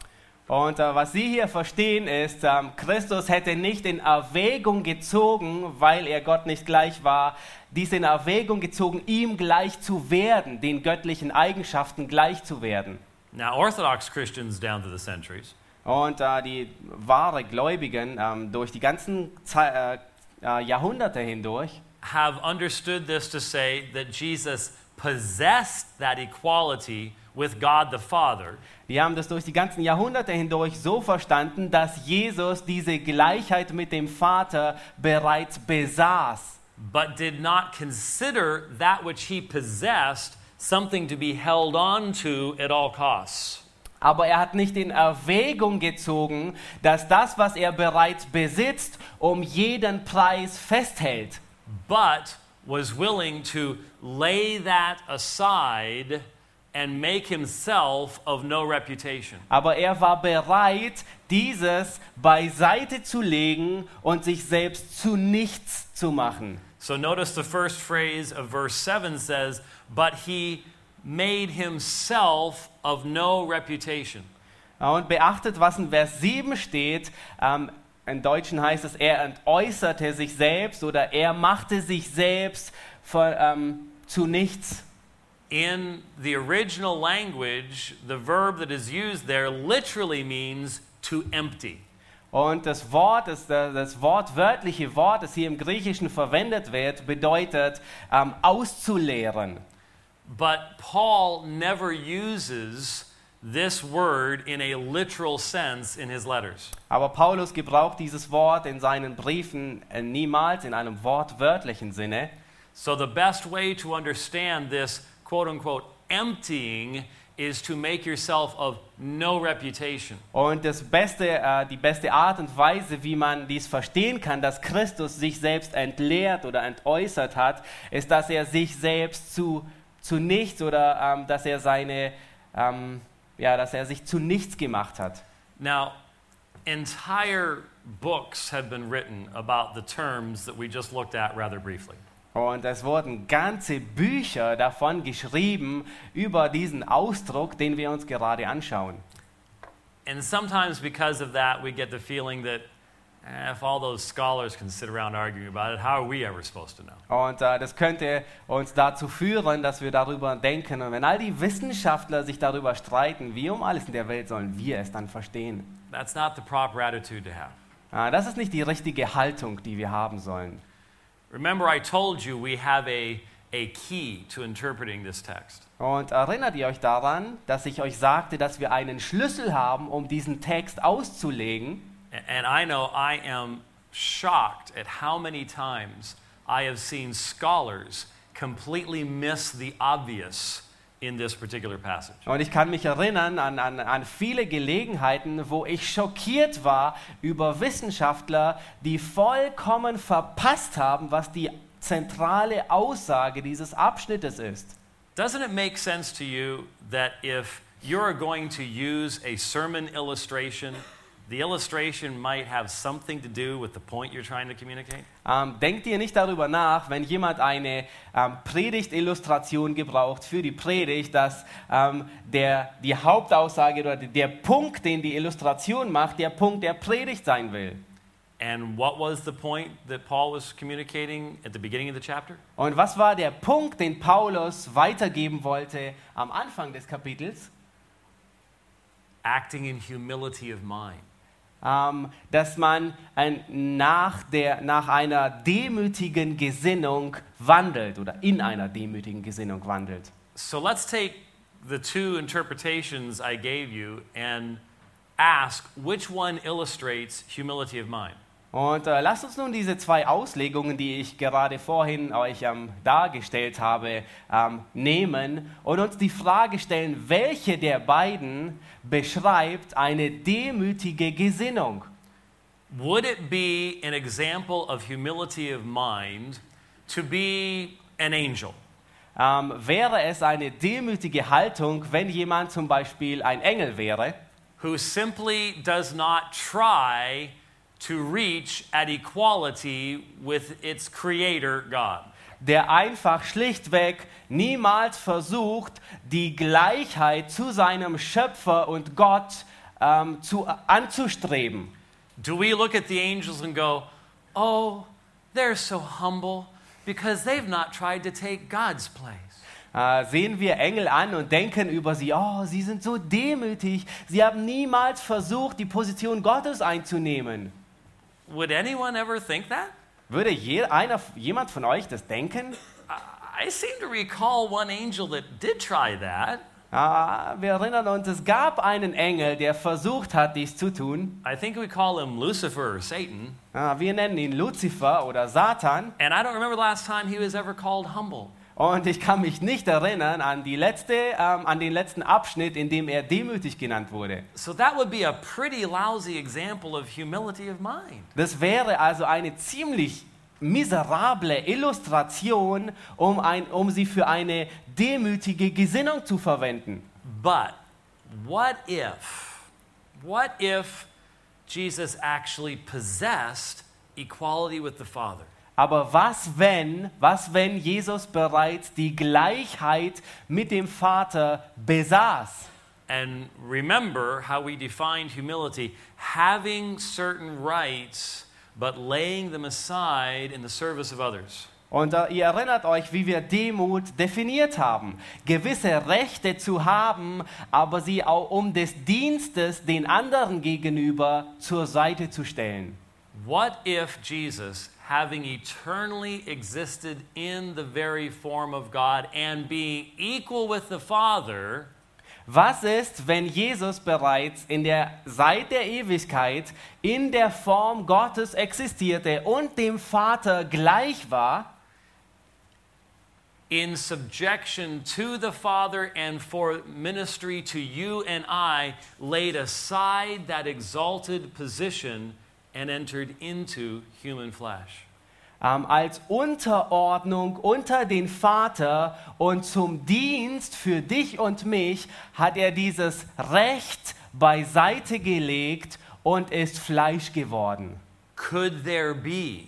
[SPEAKER 2] Und äh, was Sie hier verstehen ist, ähm, Christus hätte nicht in Erwägung gezogen, weil er Gott nicht gleich war, dies in Erwägung gezogen, ihm gleich zu werden, den göttlichen Eigenschaften gleich zu werden.
[SPEAKER 1] Now, Orthodox Christians down through the centuries
[SPEAKER 2] Und äh, die wahre Gläubigen ähm, durch die ganzen Ze äh, äh, Jahrhunderte hindurch
[SPEAKER 1] have understood this to say that Jesus possessed that equality with God the Father,
[SPEAKER 2] Die haben das durch die ganzen Jahrhunderte hindurch so verstanden, dass Jesus diese Gleichheit mit dem Vater bereits besaß.
[SPEAKER 1] but did not consider that which he possessed something to be held on to at all costs.
[SPEAKER 2] Aber er hat nicht in Erwägung gezogen, dass das, was er bereits besitzt, um jeden Preis festhält.
[SPEAKER 1] But was willing to lay that aside and make himself of no reputation.
[SPEAKER 2] Aber er war bereit, dieses beiseite zu legen und sich selbst zu nichts zu machen.
[SPEAKER 1] So notice the first phrase of verse 7 says, But he made himself of no reputation.
[SPEAKER 2] Und beachtet, was in Vers 7 steht. Ähm, Im Deutschen heißt es, er entäußerte sich selbst oder er machte sich selbst von, ähm, zu nichts.
[SPEAKER 1] In the original language, the verb that is used there literally means to empty.
[SPEAKER 2] Und das Wort, das, das wortwörtliche Wort, das hier im Griechischen verwendet wird, bedeutet ähm, auszuleeren.
[SPEAKER 1] But Paul never uses this word in a literal sense in his letters.
[SPEAKER 2] Aber Paulus gebraucht dieses Wort in seinen Briefen äh, niemals in einem wortwörtlichen Sinne.
[SPEAKER 1] So the best way to understand this quote unquote emptying is to make yourself of no reputation.
[SPEAKER 2] Und das beste, äh, die beste Art und Weise, wie man dies verstehen kann, dass Christus sich selbst entleert oder entäußert hat, ist, dass er sich selbst zu, zu nichts oder ähm, dass er seine, ähm, ja, dass er sich zu nichts gemacht hat.
[SPEAKER 1] Now, entire books have been written about the terms that we just looked at rather briefly.
[SPEAKER 2] Und es wurden ganze Bücher davon geschrieben über diesen Ausdruck, den wir uns gerade anschauen.
[SPEAKER 1] And sometimes because of that, we get the feeling that if all those scholars can sit around arguing about it, how are we ever supposed to know?
[SPEAKER 2] Und äh, das könnte uns dazu führen, dass wir darüber denken. Und wenn all die Wissenschaftler sich darüber streiten, wie um alles in der Welt sollen wir es dann verstehen?
[SPEAKER 1] That's not the proper attitude to have.
[SPEAKER 2] Äh, das ist nicht die richtige Haltung, die wir haben sollen.
[SPEAKER 1] Remember, I told you we have a, a key to interpreting this text.
[SPEAKER 2] Und erinnert ihr euch daran, dass ich euch sagte, dass wir einen Schlüssel haben, um diesen Text auszulegen?
[SPEAKER 1] And I know I am shocked at how many times I have seen scholars completely miss the obvious in this particular passage.
[SPEAKER 2] Und ich kann mich erinnern an, an, an viele Gelegenheiten, wo ich schockiert war über Wissenschaftler, die vollkommen verpasst haben, was die zentrale Aussage dieses Abschnittes ist.
[SPEAKER 1] Doesn't it make sense to you that if you're going to use a sermon illustration, the illustration might have something to do with the point you're trying to communicate?
[SPEAKER 2] Ähm, denkt ihr nicht darüber nach, wenn jemand eine ähm, Predigtillustration gebraucht für die Predigt, dass ähm, der, die Hauptaussage oder der Punkt, den die Illustration macht, der Punkt der Predigt sein will?
[SPEAKER 1] And what was the point that Paul was communicating at the beginning of the chapter?
[SPEAKER 2] Und was war der Punkt, den Paulus weitergeben wollte am Anfang des Kapitels?
[SPEAKER 1] Acting in humility of mind.
[SPEAKER 2] Ähm, dass man ein, nach, der, nach einer demütigen Gesinnung wandelt oder in einer demütigen Gesinnung wandelt.
[SPEAKER 1] So let's take the two interpretations I gave you and ask which one illustrates humility of mind.
[SPEAKER 2] Und äh, lasst uns nun diese zwei Auslegungen, die ich gerade vorhin euch ähm, dargestellt habe, ähm, nehmen und uns die Frage stellen, welche der beiden beschreibt eine demütige Gesinnung?
[SPEAKER 1] Would it be an example of humility of mind to be an angel?
[SPEAKER 2] Ähm, wäre es eine demütige Haltung, wenn jemand zum Beispiel ein Engel wäre,
[SPEAKER 1] who simply does not try to reach at equality with its creator, God.
[SPEAKER 2] der einfach schlichtweg niemals versucht, die Gleichheit zu seinem Schöpfer und Gott ähm, zu, anzustreben.
[SPEAKER 1] Do we look at the angels and go, oh, they're so humble because they've not tried to take God's place?
[SPEAKER 2] Äh, sehen wir Engel an und denken über sie, oh, sie sind so demütig, sie haben niemals versucht, die Position Gottes einzunehmen.
[SPEAKER 1] Would anyone ever think that?
[SPEAKER 2] Würde je, einer, jemand von euch das denken?
[SPEAKER 1] I I seem to recall one angel that did try that.
[SPEAKER 2] Ah, wir erinnern uns, es gab einen Engel, der versucht hat, dies zu tun.
[SPEAKER 1] I think we call him Lucifer or Satan.
[SPEAKER 2] Ah, wir nennen ihn Luzifer oder Satan.
[SPEAKER 1] And I don't remember the last time he was ever called humble.
[SPEAKER 2] Und ich kann mich nicht erinnern an, die letzte, ähm, an den letzten Abschnitt, in dem er demütig genannt wurde.
[SPEAKER 1] So that would be a pretty lousy example of humility of mind.
[SPEAKER 2] Das wäre also eine ziemlich miserable Illustration, um, ein, um sie für eine demütige Gesinnung zu verwenden.
[SPEAKER 1] But what if, what if Jesus actually possessed equality with the Father?
[SPEAKER 2] Aber was wenn, was wenn Jesus bereits die Gleichheit mit dem Vater besaß?
[SPEAKER 1] And remember how we defined humility having certain rights, but laying them aside in the service of others.
[SPEAKER 2] Und äh, ihr erinnert euch, wie wir Demut definiert haben. Gewisse Rechte zu haben, aber sie auch um des Dienstes den anderen gegenüber zur Seite zu stellen.
[SPEAKER 1] What if Jesus, having eternally existed in the very form of God and being equal with the Father,
[SPEAKER 2] Was ist, wenn Jesus bereits in der seit der Ewigkeit in der Form Gottes existierte und dem Vater gleich war?
[SPEAKER 1] in subjection to the Father and for ministry to you and I, laid aside that exalted position and entered into human flesh.
[SPEAKER 2] ähm, als Unterordnung unter den Vater und zum Dienst für dich und mich hat er dieses Recht beiseite gelegt und ist Fleisch geworden.
[SPEAKER 1] Could there be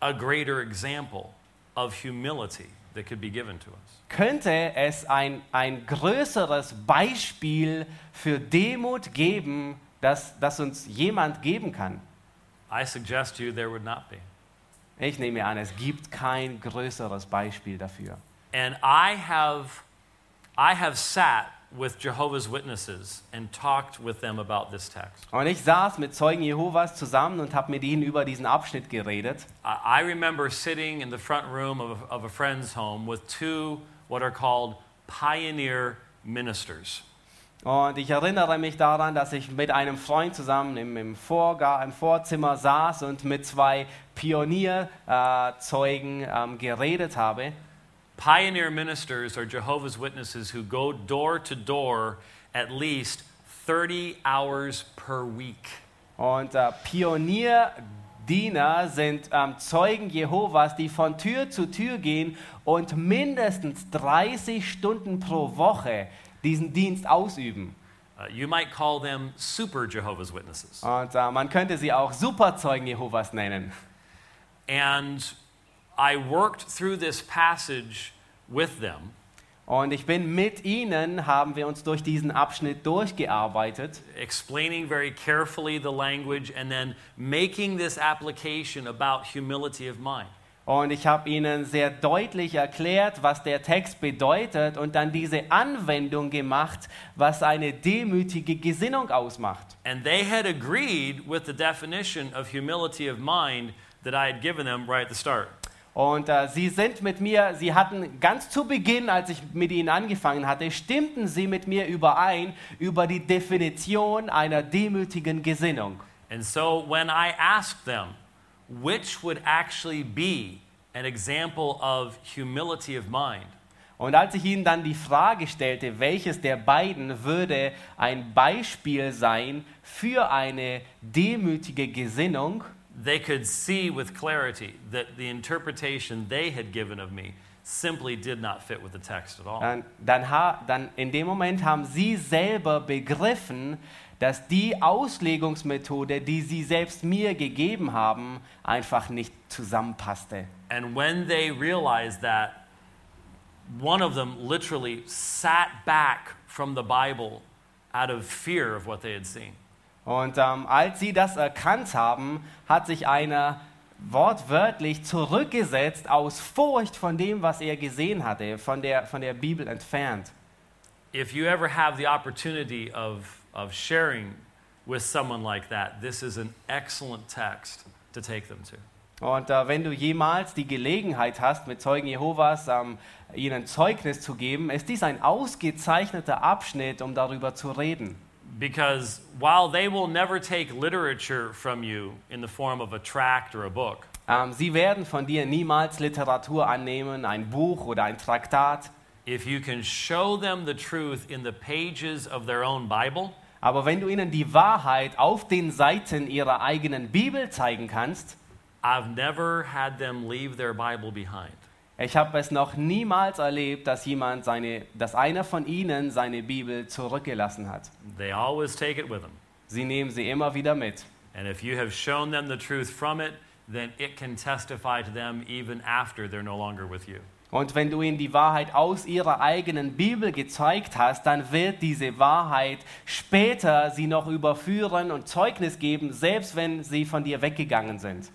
[SPEAKER 1] a greater example of humility that could be given to us?
[SPEAKER 2] Könnte es ein, ein größeres Beispiel für Demut geben, das, das uns jemand geben kann?
[SPEAKER 1] I suggest you there would not be.
[SPEAKER 2] Ich nehme an, es gibt kein größeres Beispiel dafür.
[SPEAKER 1] And I have, I have sat with Jehovah's Witnesses and talked with them about this text.
[SPEAKER 2] Und ich saß mit Zeugen Jehovas zusammen und habe mit ihnen über diesen Abschnitt geredet.
[SPEAKER 1] I I remember sitting in the front room of of a friend's home with two what are called pioneer ministers.
[SPEAKER 2] Und ich erinnere mich daran, dass ich mit einem Freund zusammen im, im, Vorga im Vorzimmer saß und mit zwei Pionierzeugen äh, ähm, geredet habe.
[SPEAKER 1] Pioneer ministers are Jehovah's Witnesses who go door to door at least 30 hours per week.
[SPEAKER 2] Und äh, Pionierdiener sind ähm, Zeugen Jehovas, die von Tür zu Tür gehen und mindestens 30 Stunden pro Woche diesen Dienst ausüben.
[SPEAKER 1] Uh, you might call them super Jehovah's Witnesses.
[SPEAKER 2] Und äh, man könnte sie auch Superzeugen Jehovas nennen.
[SPEAKER 1] And I worked through this passage with them.
[SPEAKER 2] Und ich bin mit ihnen, haben wir uns durch diesen Abschnitt durchgearbeitet.
[SPEAKER 1] explaining very carefully the language and then making this application about humility of mind.
[SPEAKER 2] Und ich habe ihnen sehr deutlich erklärt, was der Text bedeutet und dann diese Anwendung gemacht, was eine demütige Gesinnung ausmacht.
[SPEAKER 1] And they had agreed with the definition of humility of mind that I had given them right at the start.
[SPEAKER 2] Und äh, sie sind mit mir, sie hatten ganz zu Beginn, als ich mit ihnen angefangen hatte, stimmten sie mit mir überein über die Definition einer demütigen Gesinnung.
[SPEAKER 1] And so when I asked them which would actually be an example of humility of mind,
[SPEAKER 2] Und als ich ihnen dann die Frage stellte, welches der beiden würde ein Beispiel sein für eine demütige Gesinnung,
[SPEAKER 1] they could see with clarity that the interpretation they had given of me simply did not fit with the text at all.
[SPEAKER 2] dann, dann, dann in dem Moment haben sie selber begriffen, dass die Auslegungsmethode, die sie selbst mir gegeben haben, einfach nicht zusammenpasste.
[SPEAKER 1] And when they realized that, one of them literally sat back from the Bible out of fear of what they had seen.
[SPEAKER 2] Und ähm, als sie das erkannt haben, hat sich einer wortwörtlich zurückgesetzt aus Furcht von dem, was er gesehen hatte, von der, von der Bibel entfernt.
[SPEAKER 1] If you ever have the opportunity of, of sharing with someone like that, this is an excellent text to take them to.
[SPEAKER 2] Und äh, wenn du jemals die Gelegenheit hast, mit Zeugen Jehovas ähm, ihnen Zeugnis zu geben, ist dies ein ausgezeichneter Abschnitt, um darüber zu reden.
[SPEAKER 1] Because while they will never take literature from you in the form of a tract or a book,
[SPEAKER 2] Ähm, sie werden von dir niemals Literatur annehmen, ein Buch oder ein Traktat.
[SPEAKER 1] if you can show them the truth in the pages of their own Bible,
[SPEAKER 2] Aber wenn du ihnen die Wahrheit auf den Seiten ihrer eigenen Bibel zeigen kannst,
[SPEAKER 1] I've never had them leave their Bible behind.
[SPEAKER 2] Ich habe es noch niemals erlebt, dass jemand seine, dass einer von ihnen seine Bibel zurückgelassen hat.
[SPEAKER 1] They always take it with them.
[SPEAKER 2] Sie nehmen sie immer wieder mit.
[SPEAKER 1] And if you have shown them the truth from it, then it can testify to them even after they're no longer with you.
[SPEAKER 2] Und wenn du ihnen die Wahrheit aus ihrer eigenen Bibel gezeigt hast, dann wird diese Wahrheit später sie noch überführen und Zeugnis geben, selbst wenn sie von dir weggegangen sind.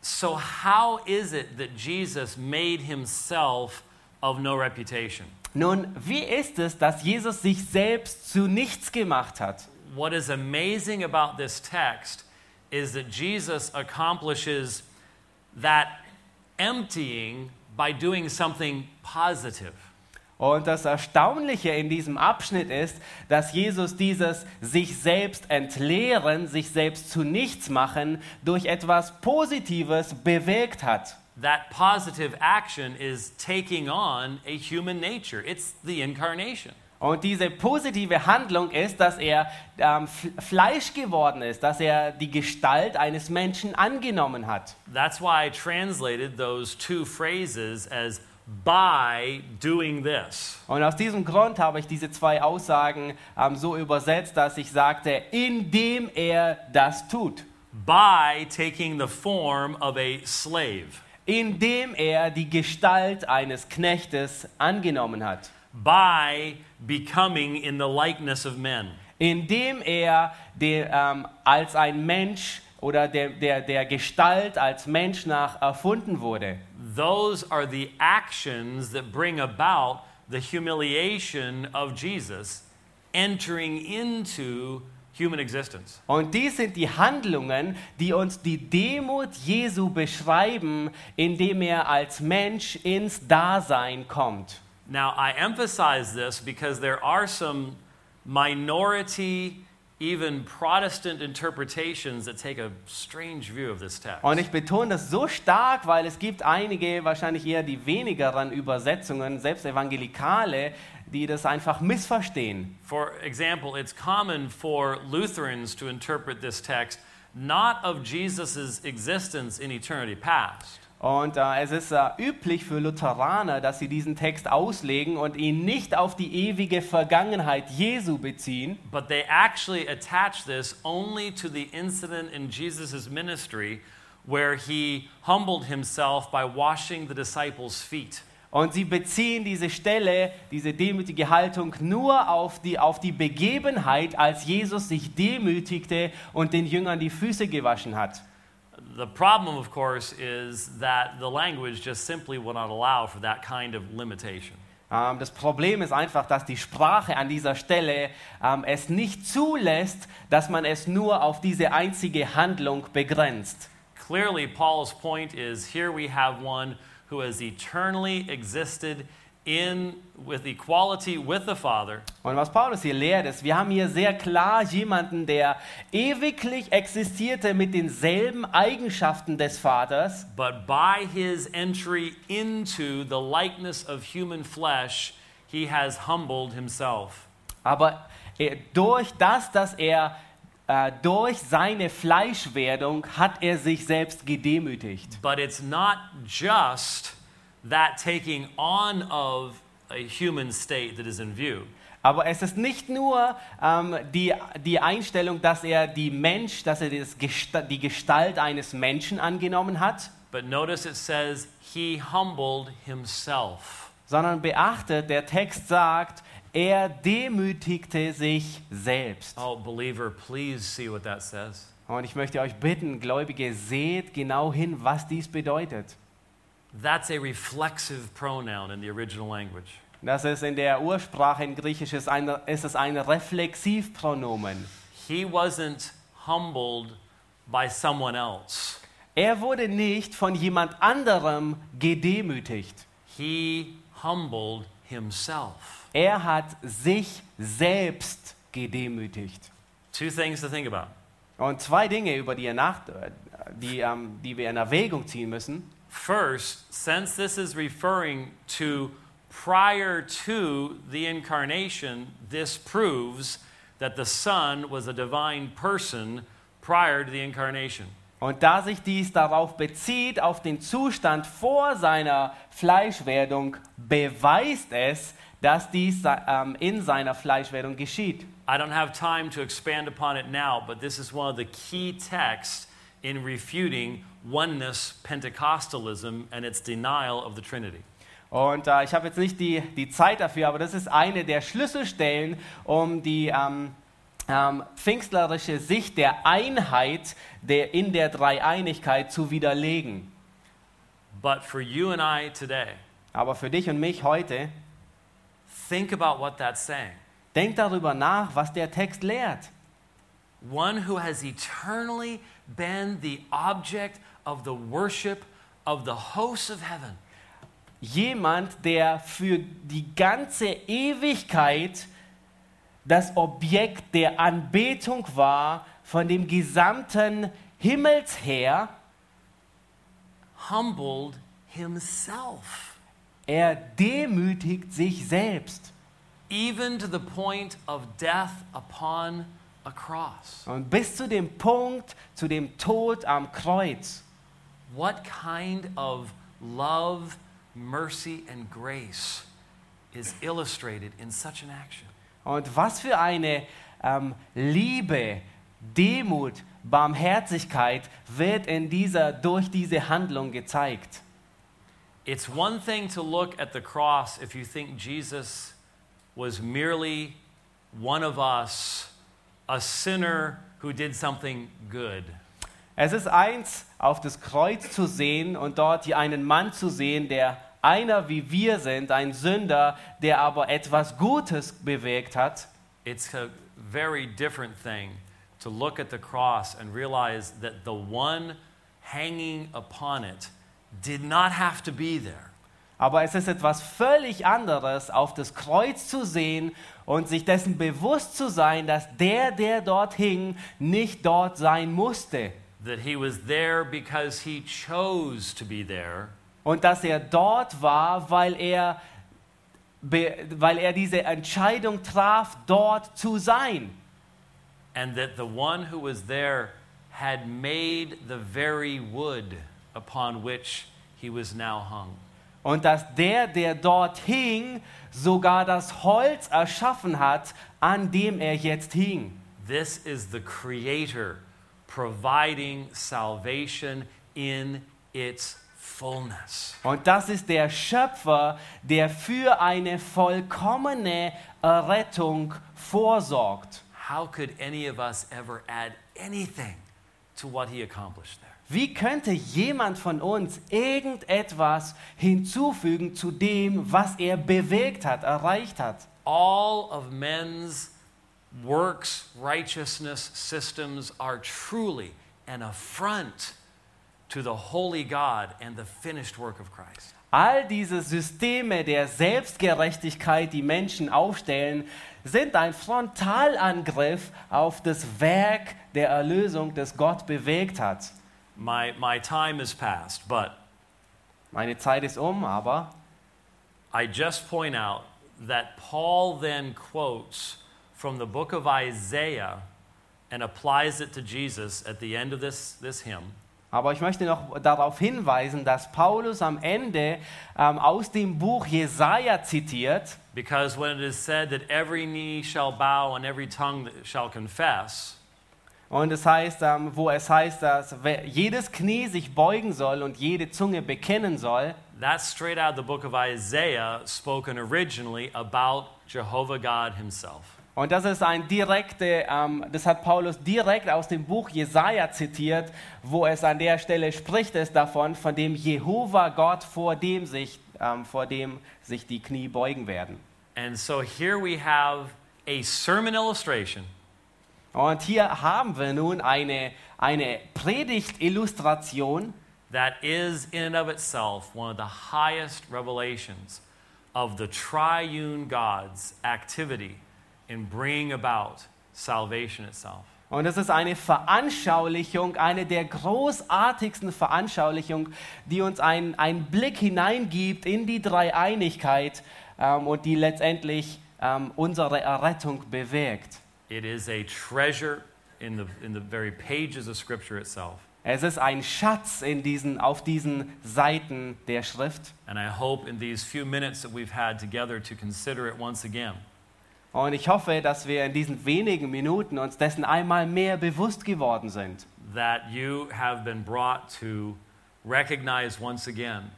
[SPEAKER 1] So, how is it that Jesus made himself of no reputation?
[SPEAKER 2] Nun, wie ist es, dass Jesus sich selbst zu nichts gemacht hat?
[SPEAKER 1] What is amazing about this text is that Jesus accomplishes that emptying by doing something positive.
[SPEAKER 2] Und das Erstaunliche in diesem Abschnitt ist, dass Jesus dieses sich selbst entleeren, sich selbst zu nichts machen, durch etwas Positives bewegt hat.
[SPEAKER 1] That positive action is taking on a human nature. It's the incarnation.
[SPEAKER 2] Und diese positive Handlung ist, dass er ähm, Fleisch geworden ist, dass er die Gestalt eines Menschen angenommen hat.
[SPEAKER 1] That's why I translated those two phrases as by doing this.
[SPEAKER 2] Und aus diesem Grund habe ich diese zwei Aussagen ähm, so übersetzt, dass ich sagte, indem er das tut,
[SPEAKER 1] By taking the form of a slave.
[SPEAKER 2] indem er die Gestalt eines Knechtes angenommen hat,
[SPEAKER 1] By becoming in the likeness of men.
[SPEAKER 2] indem er der, ähm, als ein Mensch oder der, der, der Gestalt als Mensch nach erfunden wurde.
[SPEAKER 1] Those are the actions that bring about the humiliation of Jesus entering into human existence.
[SPEAKER 2] Und dies sind die Handlungen, die uns die Demut Jesu beschreiben, indem er als Mensch ins Dasein kommt.
[SPEAKER 1] Now, I emphasize this because there are some minority, even Protestant interpretations that take a strange view of this text.
[SPEAKER 2] Und ich betone das so stark, weil es gibt einige, wahrscheinlich eher die wenigeren Übersetzungen, selbst Evangelikale, die das einfach missverstehen.
[SPEAKER 1] For example, it's common for Lutherans to interpret this text not of Jesus' existence in eternity past,
[SPEAKER 2] Und äh, es ist äh, üblich für Lutheraner, dass sie diesen Text auslegen und ihn nicht auf die ewige Vergangenheit Jesu beziehen,
[SPEAKER 1] but they actually attach this only to the incident in Jesus' ministry where he humbled himself by washing the disciples' feet.
[SPEAKER 2] Und sie beziehen diese Stelle, diese demütige Haltung nur auf die, auf die Begebenheit, als Jesus sich demütigte und den Jüngern die Füße gewaschen hat.
[SPEAKER 1] The problem, of course, is that the language just simply will not allow for that kind of limitation.
[SPEAKER 2] Ähm, das Problem ist einfach, dass die Sprache an dieser Stelle ähm, es nicht zulässt, dass man es nur auf diese einzige Handlung begrenzt.
[SPEAKER 1] Clearly, Paul's point is here we have one who has eternally existed in with equality with the Father,
[SPEAKER 2] Und was Paulus hier lehrt, ist, wir haben hier sehr klar jemanden, der ewiglich existierte mit denselben Eigenschaften des Vaters,
[SPEAKER 1] but by his entry into the likeness of human flesh, he has humbled himself.
[SPEAKER 2] aber er, durch das, dass er äh, durch seine Fleischwerdung hat er sich selbst gedemütigt.
[SPEAKER 1] But it's not just that taking on of a human state that is in view.
[SPEAKER 2] Aber es ist nicht nur ähm, die, die Einstellung, dass er die Mensch, dass er das Gesta die Gestalt eines Menschen angenommen hat,
[SPEAKER 1] But notice it says he humbled himself.
[SPEAKER 2] sondern beachtet, der Text sagt, er demütigte sich selbst.
[SPEAKER 1] Oh, believer, please see what that says.
[SPEAKER 2] Und ich möchte euch bitten, Gläubige, seht genau hin, was dies bedeutet.
[SPEAKER 1] That's a reflexive pronoun in the original language.
[SPEAKER 2] Das ist in der Ursprache in Griechisch ist, ein, ist es ein Reflexivpronomen.
[SPEAKER 1] He wasn't humbled by someone else.
[SPEAKER 2] Er wurde nicht von jemand anderem gedemütigt.
[SPEAKER 1] He humbled himself.
[SPEAKER 2] Er hat sich selbst gedemütigt.
[SPEAKER 1] Two things to think about.
[SPEAKER 2] Und zwei Dinge, über die, nach, die, ähm, die wir in Erwägung ziehen müssen.
[SPEAKER 1] First, since this is referring to prior to the incarnation, this proves that the Son was a divine person prior to the incarnation.
[SPEAKER 2] Und da sich dies darauf bezieht, auf den Zustand vor seiner Fleischwerdung, beweist es, dass dies ähm, in seiner Fleischwerdung geschieht.
[SPEAKER 1] I don't have time to expand upon it now, but this is one of the key texts in refuting oneness Pentecostalism and its denial of the Trinity.
[SPEAKER 2] Und äh, ich habe jetzt nicht die, die Zeit dafür, aber das ist eine der Schlüsselstellen, um die ähm, ähm, pfingstlerische Sicht der Einheit der, in der Dreieinigkeit zu widerlegen.
[SPEAKER 1] But for you and I today,
[SPEAKER 2] Aber für dich und mich heute,
[SPEAKER 1] think about what that's saying.
[SPEAKER 2] denk darüber nach, was der Text lehrt.
[SPEAKER 1] One who has eternally been the object of the worship of the hosts of heaven.
[SPEAKER 2] Jemand, der für die ganze Ewigkeit das Objekt der Anbetung war von dem gesamten Himmelsheer,
[SPEAKER 1] humbled himself,
[SPEAKER 2] er demütigt sich selbst.
[SPEAKER 1] even to the point of death upon cross.
[SPEAKER 2] Und bis zu dem Punkt, zu dem Tod am Kreuz.
[SPEAKER 1] What kind of love, mercy, and grace is illustrated in such an action?
[SPEAKER 2] Und was für eine ähm, Liebe, Demut, Barmherzigkeit wird in dieser, durch diese Handlung gezeigt.
[SPEAKER 1] It's one thing to look at the cross if you think Jesus was merely one of us, a sinner who did something good.
[SPEAKER 2] Es ist eins, auf das Kreuz zu sehen und dort einen Mann zu sehen, der einer wie wir sind, ein Sünder, der aber etwas Gutes bewegt hat.
[SPEAKER 1] It's a very different thing to look at the cross and realize that the one hanging upon it did not have to be there.
[SPEAKER 2] Aber es ist etwas völlig anderes, auf das Kreuz zu sehen und sich dessen bewusst zu sein, dass der, der dort hing, nicht dort sein musste.
[SPEAKER 1] That he was there because he chose to be there,
[SPEAKER 2] Und dass er dort war, weil er, weil er diese Entscheidung traf, dort zu sein.
[SPEAKER 1] and that the one who was there had made the very wood upon which he was now hung.
[SPEAKER 2] Und dass der, der dort hing, sogar das Holz erschaffen hat, an dem er jetzt hing.
[SPEAKER 1] This is the Creator providing salvation in its fullness.
[SPEAKER 2] Und das ist der Schöpfer, der für eine vollkommene Errettung vorsorgt.
[SPEAKER 1] How could any of us ever add anything to what he accomplished there?
[SPEAKER 2] Wie könnte jemand von uns irgendetwas hinzufügen zu dem, was er bewegt hat, erreicht hat?
[SPEAKER 1] All of men's works, righteousness systems are truly an affront to the holy God and the finished work of Christ.
[SPEAKER 2] All diese Systeme der Selbstgerechtigkeit, die Menschen aufstellen, sind ein Frontalangriff auf das Werk der Erlösung, das Gott bewegt hat.
[SPEAKER 1] My, my time is past, but
[SPEAKER 2] Meine Zeit ist um, aber
[SPEAKER 1] I just point out that Paul then quotes from the book of Isaiah and applies it to Jesus at the end of this, this hymn.
[SPEAKER 2] Aber ich möchte noch darauf hinweisen, dass Paulus am Ende ähm, aus dem Buch Jesaja zitiert,
[SPEAKER 1] Because when it is said that every knee shall bow and every tongue shall confess,
[SPEAKER 2] und es heißt, ähm, wo es heißt, dass jedes Knie sich beugen soll und jede Zunge bekennen soll.
[SPEAKER 1] that's straight out of the book of Isaiah, spoken originally about Jehovah God Himself.
[SPEAKER 2] Und das ist ein direkte, ähm, das hat Paulus direkt aus dem Buch Jesaja zitiert, wo es an der Stelle spricht es davon, von dem Jehova Gott, vor dem sich, ähm, vor dem sich die Knie beugen werden.
[SPEAKER 1] And so here we have a sermon illustration
[SPEAKER 2] Und hier haben wir nun eine, eine Predigtillustration,
[SPEAKER 1] that is in and of itself one of the highest revelations of the triune God's activity in bringing about salvation itself.
[SPEAKER 2] Und es ist eine Veranschaulichung, eine der großartigsten Veranschaulichungen, die uns einen, einen Blick hineingibt in die Dreieinigkeit ähm, und die letztendlich ähm, unsere Errettung bewirkt.
[SPEAKER 1] It is a treasure in the, in the very pages of Scripture itself.
[SPEAKER 2] Es ist ein Schatz in diesen, auf diesen Seiten der Schrift.
[SPEAKER 1] And I hope in these few minutes that we've had together to consider it once again.
[SPEAKER 2] Und ich hoffe, dass wir in diesen wenigen Minuten uns dessen einmal mehr bewusst geworden sind.
[SPEAKER 1] that you have been brought to recognize once again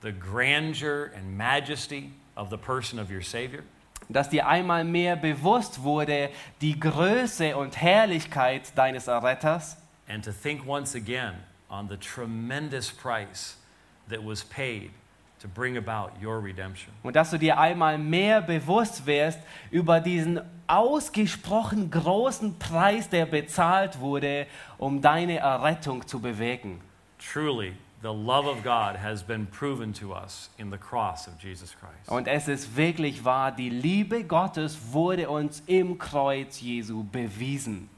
[SPEAKER 1] the grandeur and majesty of the person of your Savior,
[SPEAKER 2] Dass dir einmal mehr bewusst wurde die Größe und Herrlichkeit deines Erretters
[SPEAKER 1] and to think once again on the tremendous price that was paid to bring about your redemption.
[SPEAKER 2] und dass du dir einmal mehr bewusst wirst über diesen ausgesprochen großen Preis, der bezahlt wurde, um deine Errettung zu bewegen.
[SPEAKER 1] Truly,
[SPEAKER 2] Und es ist wirklich wahr, die Liebe Gottes wurde uns im Kreuz Jesu bewiesen.